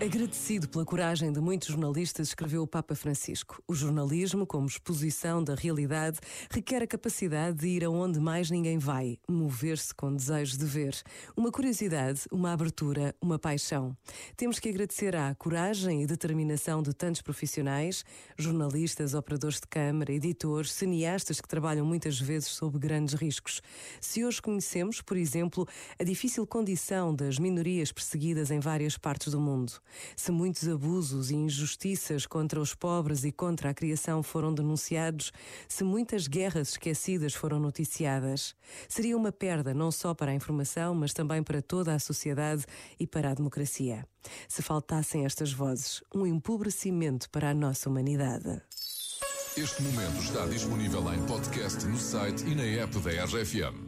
Agradecido pela coragem de muitos jornalistas, escreveu o Papa Francisco. O jornalismo, como exposição da realidade, requer a capacidade de ir aonde mais ninguém vai, mover-se com desejo de ver. Uma curiosidade, uma abertura, uma paixão. Temos que agradecer à coragem e determinação de tantos profissionais, jornalistas, operadores de câmara, editores, cineastas que trabalham muitas vezes sob grandes riscos. Se hoje conhecemos, por exemplo, a difícil condição das minorias perseguidas em várias partes do mundo, se muitos abusos e injustiças contra os pobres e contra a criação foram denunciados, se muitas guerras esquecidas foram noticiadas, seria uma perda não só para a informação, mas também para toda a sociedade e para a democracia. Se faltassem estas vozes, um empobrecimento para a nossa humanidade. Este momento está disponível em podcast no site e na app da RFM.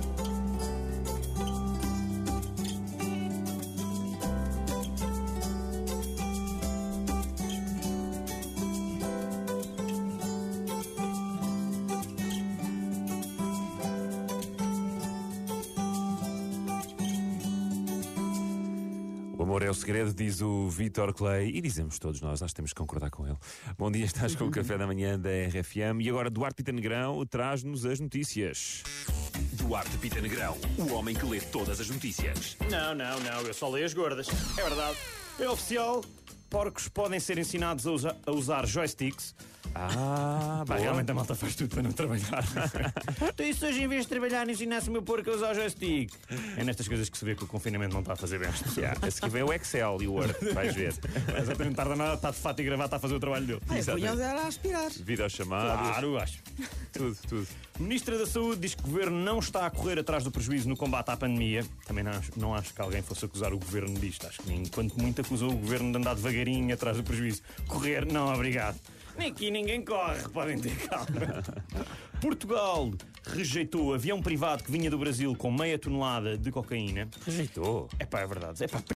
O amor é o segredo, diz o Vitor Clay, e dizemos todos nós, nós temos que concordar com ele. Bom dia, estás com o café da manhã da RFM e agora Duarte Pita Negrão traz-nos as notícias. Duarte Pita Negrão, o homem que lê todas as notícias. Não, não, não, eu só leio as gordas. É verdade. É oficial, porcos podem ser ensinados a, usa a usar joysticks ah, Pá, realmente a malta faz tudo para não trabalhar. então, isso hoje, em vez de trabalhar, ensinasse o meu porco a usar o joystick. É nestas coisas que se vê que o confinamento não está a fazer bem às Yeah, a seguir vem o Excel e o Word, vais ver. Exatamente, tarda nada, está de fato e gravata a fazer o trabalho dele. Ah, era a aspirar. Videochamadas. Claro, acho. tudo, tudo. Ministra da Saúde diz que o governo não está a correr atrás do prejuízo no combate à pandemia. Também não acho, não acho que alguém fosse acusar o governo disto. Acho que enquanto muito acusou o governo de andar devagarinho atrás do prejuízo. Correr, não, obrigado. Nem aqui ninguém corre, podem ter calma. Portugal rejeitou avião privado que vinha do Brasil com meia tonelada de cocaína. Rejeitou? É pá, é verdade. É pá,